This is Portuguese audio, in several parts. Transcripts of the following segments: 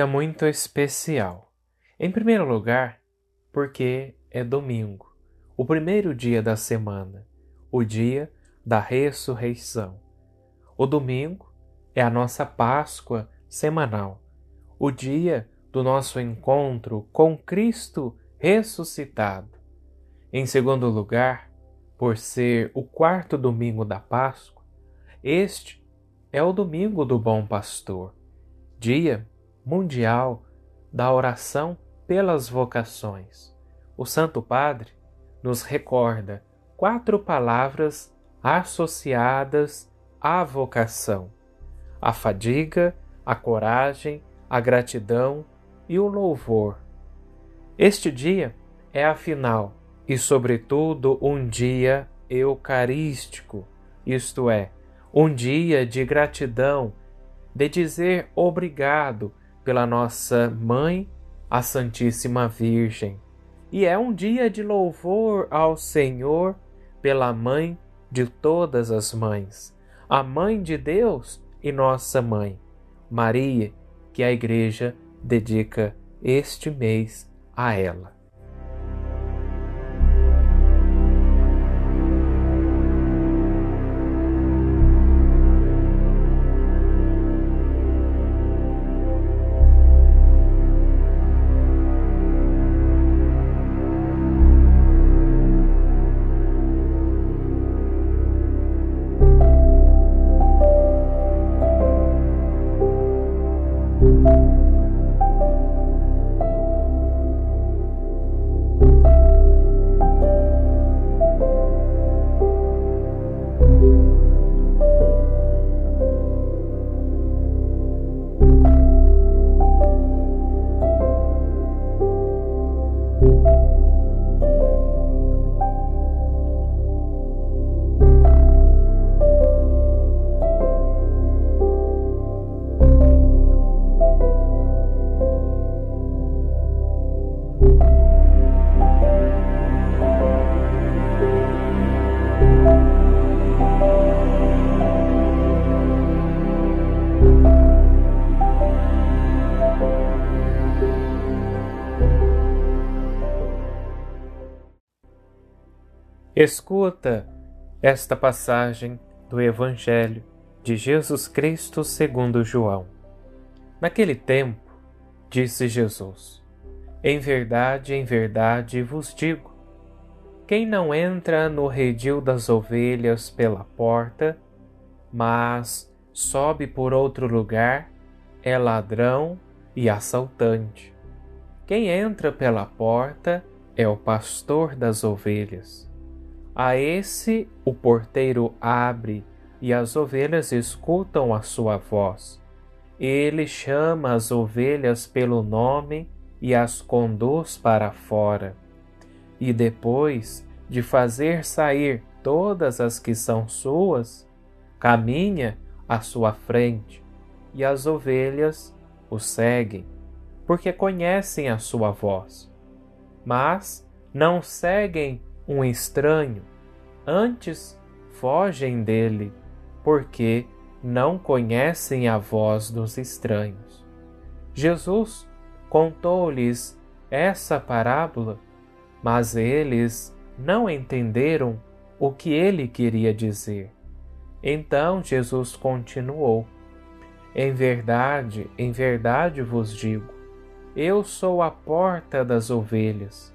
dia muito especial. Em primeiro lugar, porque é domingo, o primeiro dia da semana, o dia da ressurreição. O domingo é a nossa Páscoa semanal, o dia do nosso encontro com Cristo ressuscitado. Em segundo lugar, por ser o quarto domingo da Páscoa, este é o domingo do Bom Pastor, dia mundial da oração pelas vocações. O Santo Padre nos recorda quatro palavras associadas à vocação: a fadiga, a coragem, a gratidão e o louvor. Este dia é, afinal, e sobretudo um dia eucarístico, isto é, um dia de gratidão, de dizer obrigado pela nossa Mãe, a Santíssima Virgem. E é um dia de louvor ao Senhor pela Mãe de todas as mães, a Mãe de Deus e nossa Mãe, Maria, que a Igreja dedica este mês a ela. Escuta esta passagem do Evangelho de Jesus Cristo segundo João. Naquele tempo, disse Jesus: Em verdade, em verdade vos digo: quem não entra no redil das ovelhas pela porta, mas sobe por outro lugar, é ladrão e assaltante. Quem entra pela porta é o pastor das ovelhas. A esse o porteiro abre e as ovelhas escutam a sua voz. Ele chama as ovelhas pelo nome e as conduz para fora. E depois de fazer sair todas as que são suas, caminha à sua frente, e as ovelhas o seguem, porque conhecem a sua voz. Mas não seguem um estranho, antes fogem dele, porque não conhecem a voz dos estranhos. Jesus contou-lhes essa parábola, mas eles não entenderam o que ele queria dizer. Então Jesus continuou: Em verdade, em verdade vos digo, eu sou a porta das ovelhas.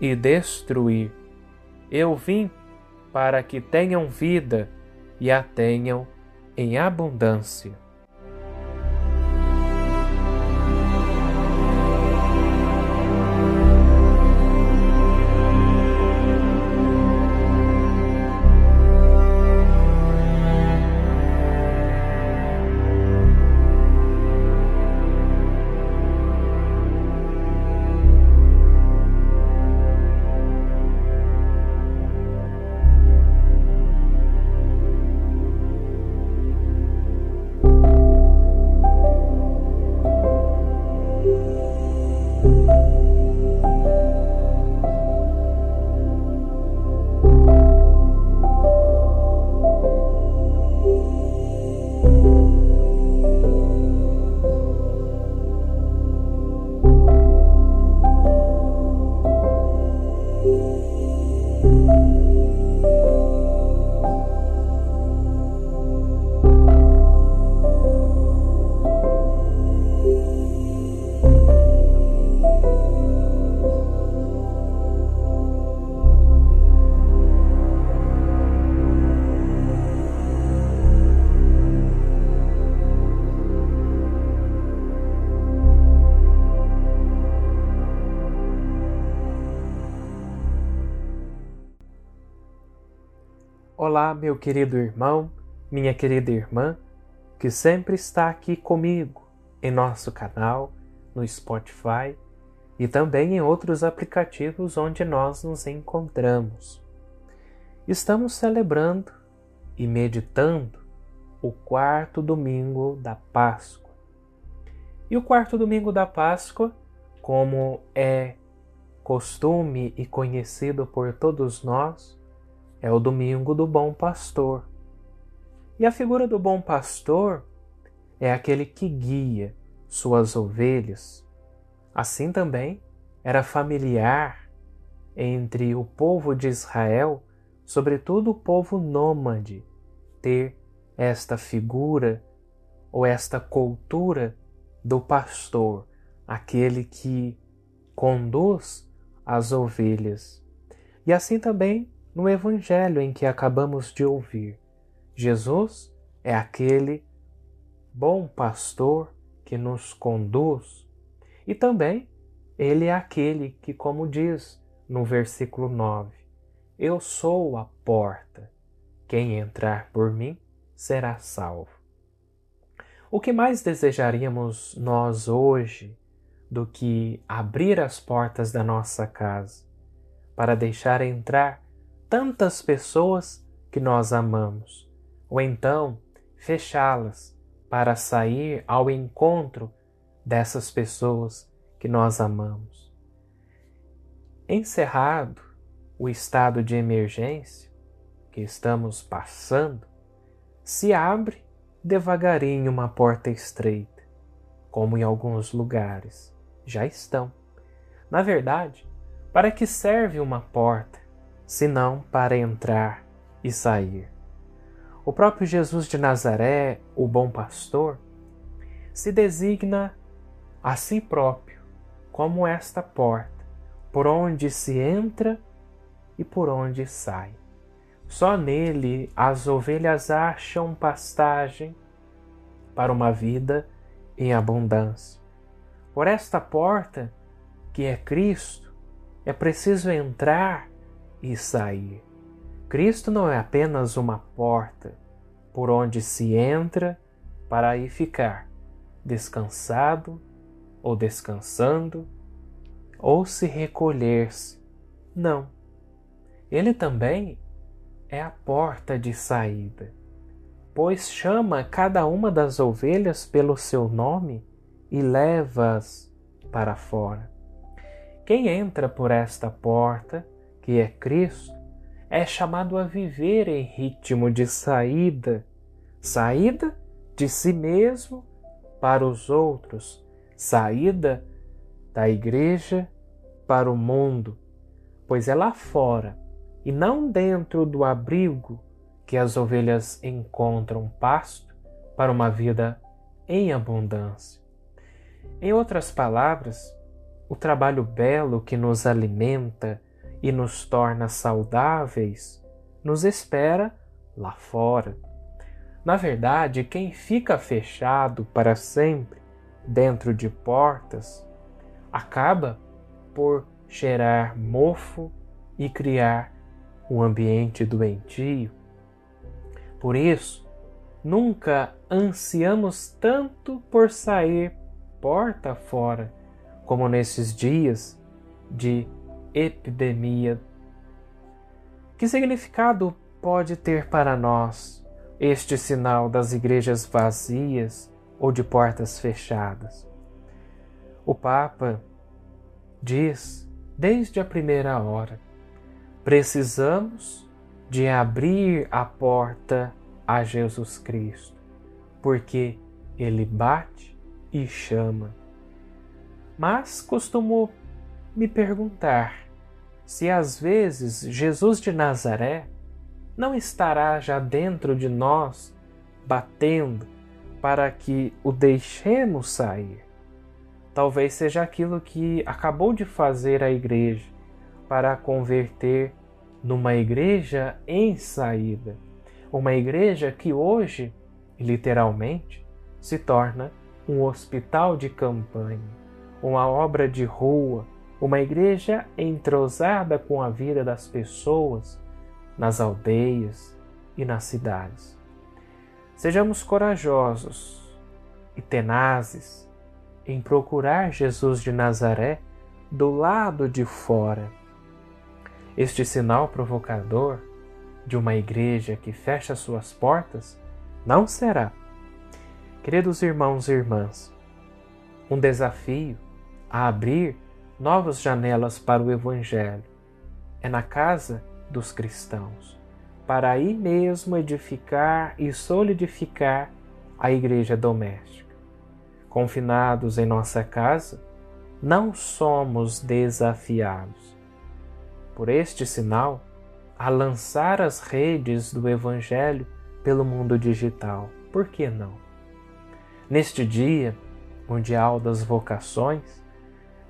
e destruir. Eu vim para que tenham vida e a tenham em abundância. Meu querido irmão, minha querida irmã, que sempre está aqui comigo em nosso canal, no Spotify e também em outros aplicativos onde nós nos encontramos. Estamos celebrando e meditando o quarto domingo da Páscoa. E o quarto domingo da Páscoa, como é costume e conhecido por todos nós, é o domingo do bom pastor. E a figura do bom pastor é aquele que guia suas ovelhas. Assim também era familiar entre o povo de Israel, sobretudo o povo nômade, ter esta figura ou esta cultura do pastor, aquele que conduz as ovelhas. E assim também no Evangelho em que acabamos de ouvir. Jesus é aquele bom pastor que nos conduz e também ele é aquele que, como diz no versículo 9, Eu sou a porta. Quem entrar por mim será salvo. O que mais desejaríamos nós hoje do que abrir as portas da nossa casa para deixar entrar tantas pessoas que nós amamos, ou então fechá-las para sair ao encontro dessas pessoas que nós amamos. Encerrado o estado de emergência que estamos passando, se abre devagarinho uma porta estreita, como em alguns lugares já estão. Na verdade, para que serve uma porta senão para entrar e sair. O próprio Jesus de Nazaré, o bom pastor, se designa a si próprio como esta porta, por onde se entra e por onde sai. Só nele as ovelhas acham pastagem para uma vida em abundância. Por esta porta, que é Cristo, é preciso entrar e sair. Cristo não é apenas uma porta por onde se entra para aí ficar descansado ou descansando ou se recolher-se. Não. Ele também é a porta de saída, pois chama cada uma das ovelhas pelo seu nome e leva-as para fora. Quem entra por esta porta que é Cristo, é chamado a viver em ritmo de saída, saída de si mesmo para os outros, saída da igreja para o mundo, pois é lá fora e não dentro do abrigo que as ovelhas encontram pasto para uma vida em abundância. Em outras palavras, o trabalho belo que nos alimenta e nos torna saudáveis, nos espera lá fora. Na verdade, quem fica fechado para sempre dentro de portas acaba por gerar mofo e criar um ambiente doentio. Por isso, nunca ansiamos tanto por sair porta fora como nesses dias de epidemia. Que significado pode ter para nós este sinal das igrejas vazias ou de portas fechadas? O Papa diz desde a primeira hora: precisamos de abrir a porta a Jesus Cristo, porque ele bate e chama. Mas costumo me perguntar se às vezes Jesus de Nazaré não estará já dentro de nós, batendo para que o deixemos sair. Talvez seja aquilo que acabou de fazer a igreja para converter numa igreja em saída. Uma igreja que hoje, literalmente, se torna um hospital de campanha, uma obra de rua, uma igreja entrosada com a vida das pessoas nas aldeias e nas cidades. Sejamos corajosos e tenazes em procurar Jesus de Nazaré do lado de fora. Este sinal provocador de uma igreja que fecha suas portas não será, queridos irmãos e irmãs, um desafio a abrir novas janelas para o Evangelho. É na casa dos cristãos, para aí mesmo edificar e solidificar a igreja doméstica. Confinados em nossa casa, não somos desafiados. Por este sinal, a lançar as redes do Evangelho pelo mundo digital. Por que não? Neste Dia Mundial das Vocações,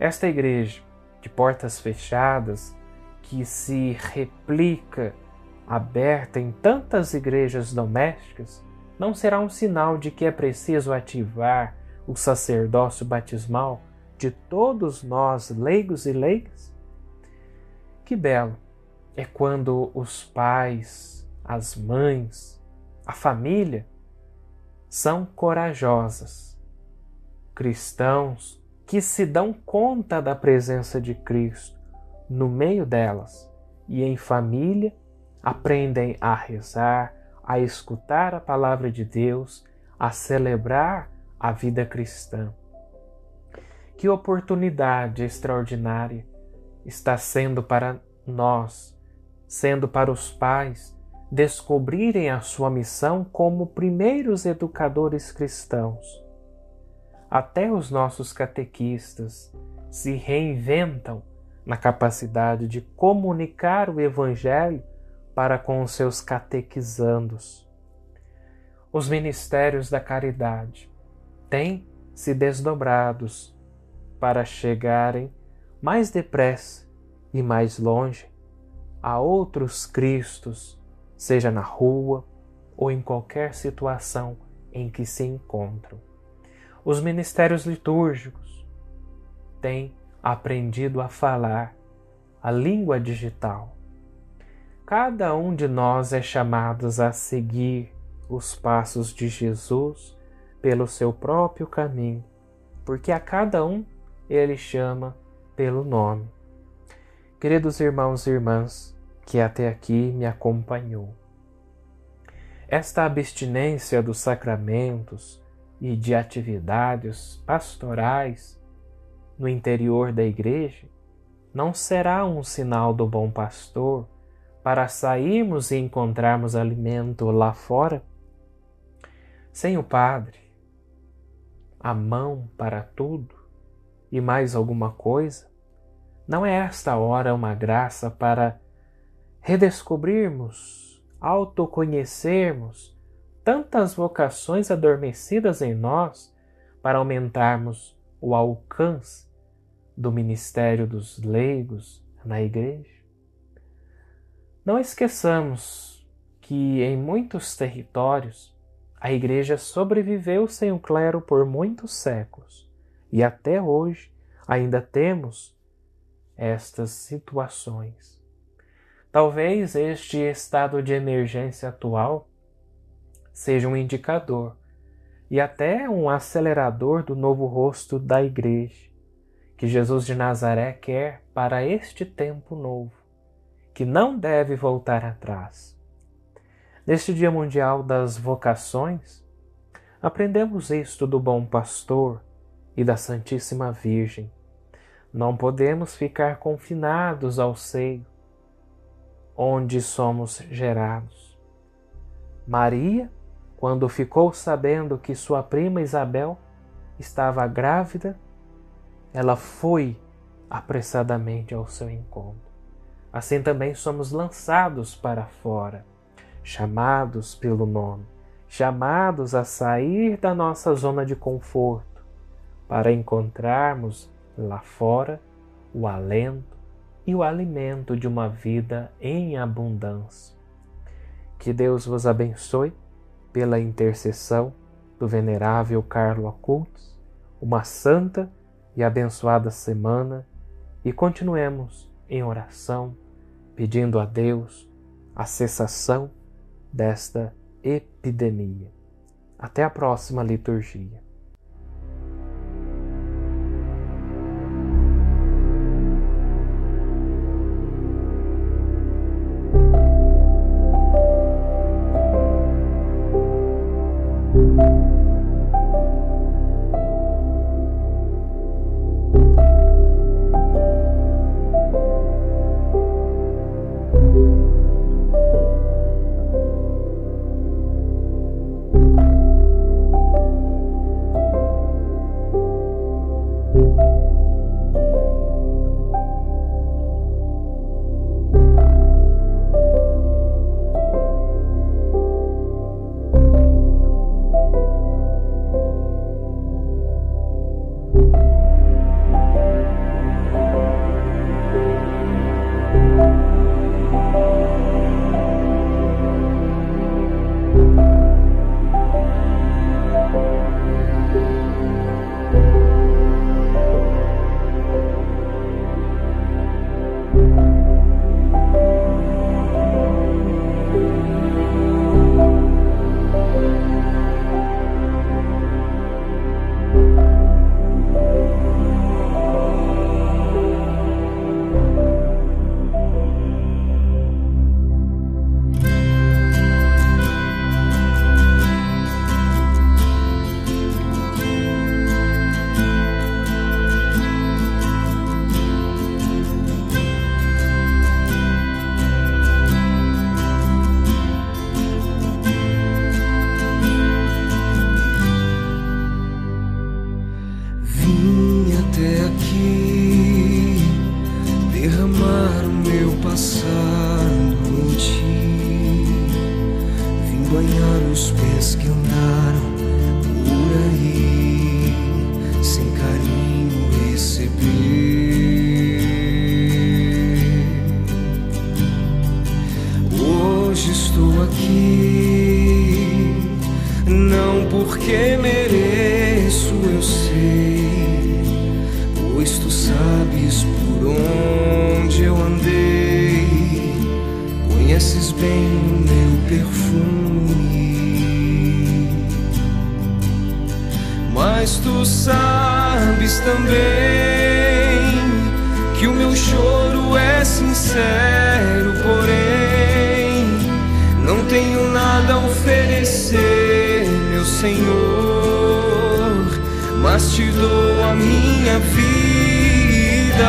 esta igreja, de portas fechadas, que se replica aberta em tantas igrejas domésticas, não será um sinal de que é preciso ativar o sacerdócio batismal de todos nós, leigos e leigas? Que belo é quando os pais, as mães, a família são corajosas, cristãos que se dão conta da presença de Cristo no meio delas e em família aprendem a rezar, a escutar a palavra de Deus, a celebrar a vida cristã. Que oportunidade extraordinária está sendo para nós, sendo para os pais, descobrirem a sua missão como primeiros educadores cristãos até os nossos catequistas se reinventam na capacidade de comunicar o Evangelho para com os seus catequizandos. Os ministérios da caridade têm se desdobrados para chegarem mais depressa e mais longe a outros Cristos, seja na rua ou em qualquer situação em que se encontram. Os ministérios litúrgicos têm aprendido a falar a língua digital. Cada um de nós é chamado a seguir os passos de Jesus pelo seu próprio caminho, porque a cada um ele chama pelo nome. Queridos irmãos e irmãs que até aqui me acompanhou, esta abstinência dos sacramentos e de atividades pastorais no interior da igreja não será um sinal do bom pastor para sairmos e encontrarmos alimento lá fora? Sem o Padre, a mão para tudo e mais alguma coisa, não é esta hora uma graça para redescobrirmos, autoconhecermos tantas vocações adormecidas em nós para aumentarmos o alcance do ministério dos leigos na igreja? Não esqueçamos que em muitos territórios a igreja sobreviveu sem o clero por muitos séculos e até hoje ainda temos estas situações. Talvez este estado de emergência atual seja um indicador e até um acelerador do novo rosto da Igreja que Jesus de Nazaré quer para este tempo novo, que não deve voltar atrás. Neste Dia Mundial das Vocações, aprendemos isto do bom pastor e da Santíssima Virgem. Não podemos ficar confinados ao seio onde somos gerados. Maria quando ficou sabendo que sua prima Isabel estava grávida, ela foi apressadamente ao seu encontro. assim também somos lançados para fora, chamados pelo nome, chamados a sair da nossa zona de conforto, para encontrarmos lá fora o alento e o alimento de uma vida em abundância. Que Deus vos abençoe pela intercessão do venerável Carlo Acultos, uma santa e abençoada semana e continuemos em oração, pedindo a Deus a cessação desta epidemia. Até a próxima liturgia. Tenho nada a oferecer, meu Senhor, mas te dou a minha vida,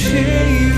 谁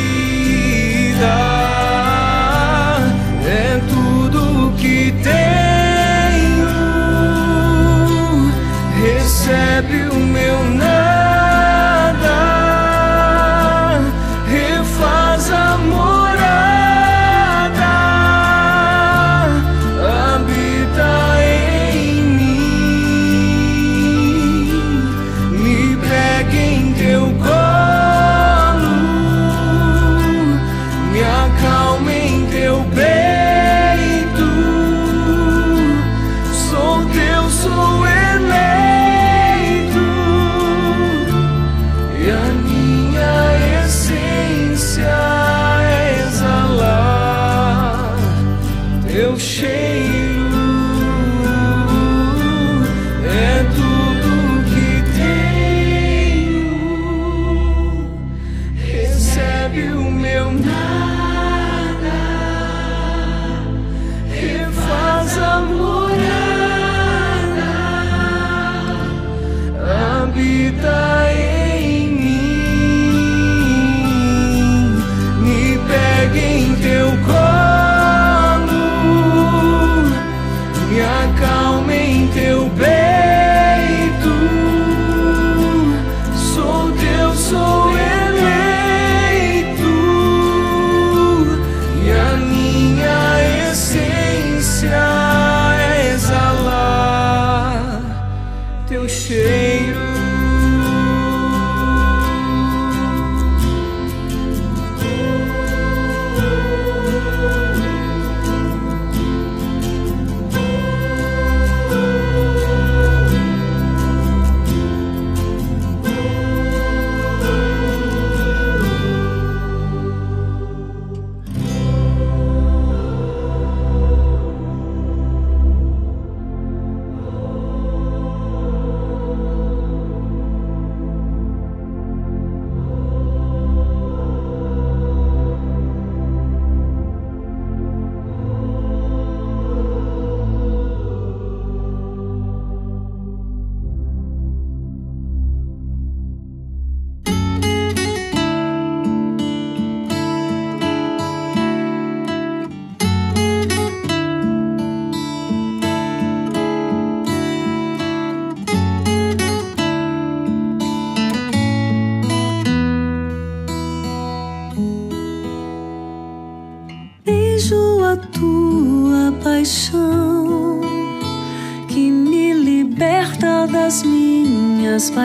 recebe o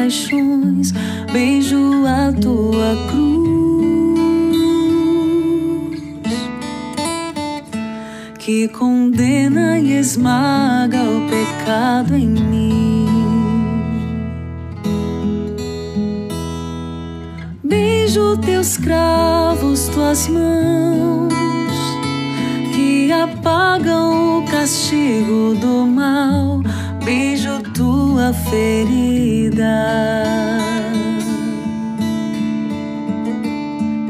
paixões. Beijo a tua cruz que condena e esmaga o pecado em mim. Beijo teus cravos, tuas mãos que apagam o castigo do mal. Beijo tua ferida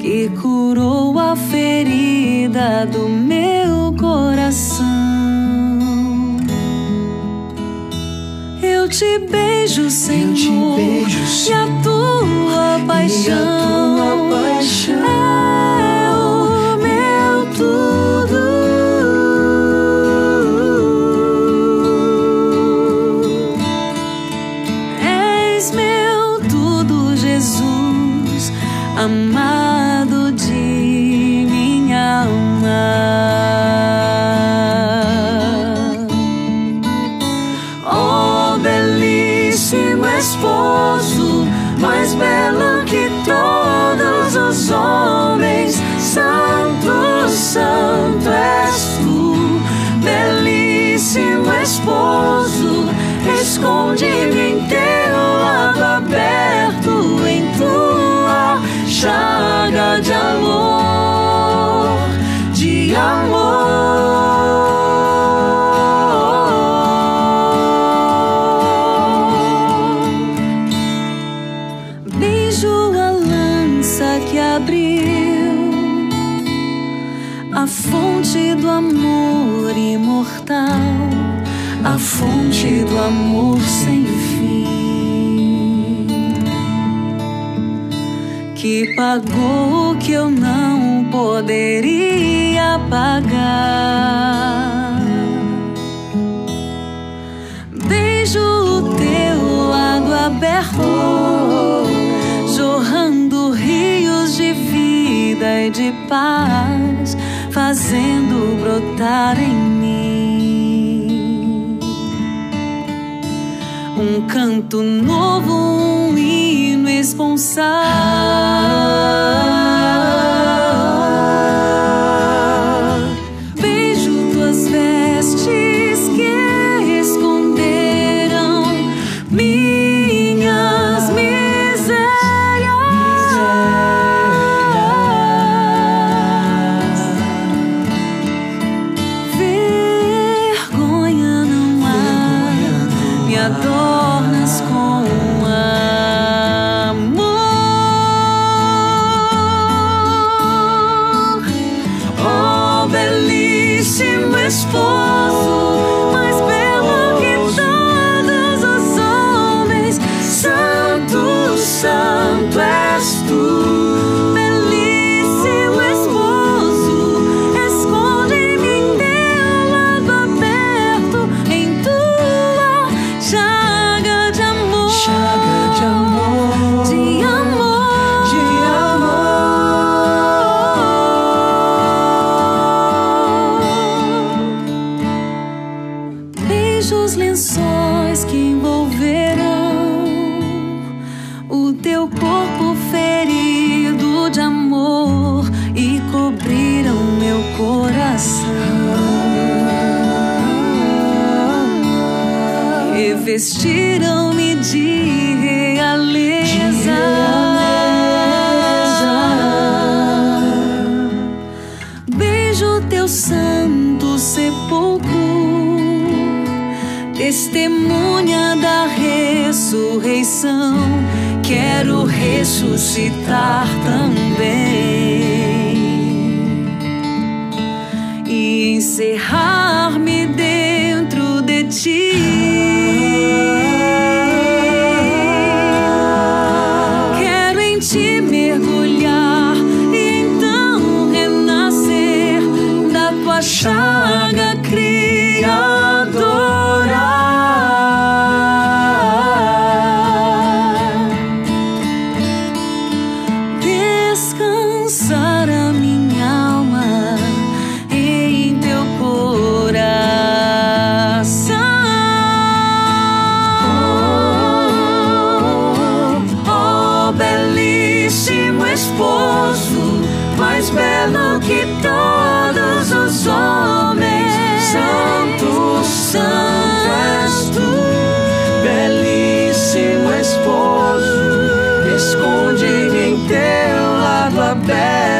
que curou a ferida do meu coração. Eu te beijo, Senhor, beijo, e a tua paixão, paixão é Teu lado aberto, em tua chaga de amor, de amor. pagou o que eu não poderia pagar. Beijo o teu lado aberto, jorrando rios de vida e de paz, fazendo brotar em um canto novo, um hino esponsal. Ah. encerrar-me dentro de ti.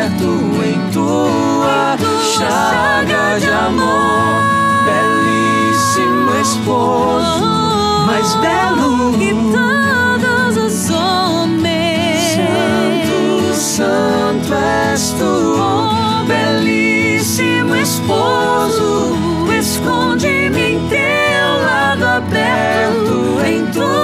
Aberto em tua, chaga de amor. Belíssimo esposo, mais belo que todos os homens. Santo, santo és tu, oh, belíssimo esposo. Esconde-me em teu lado aberto em tua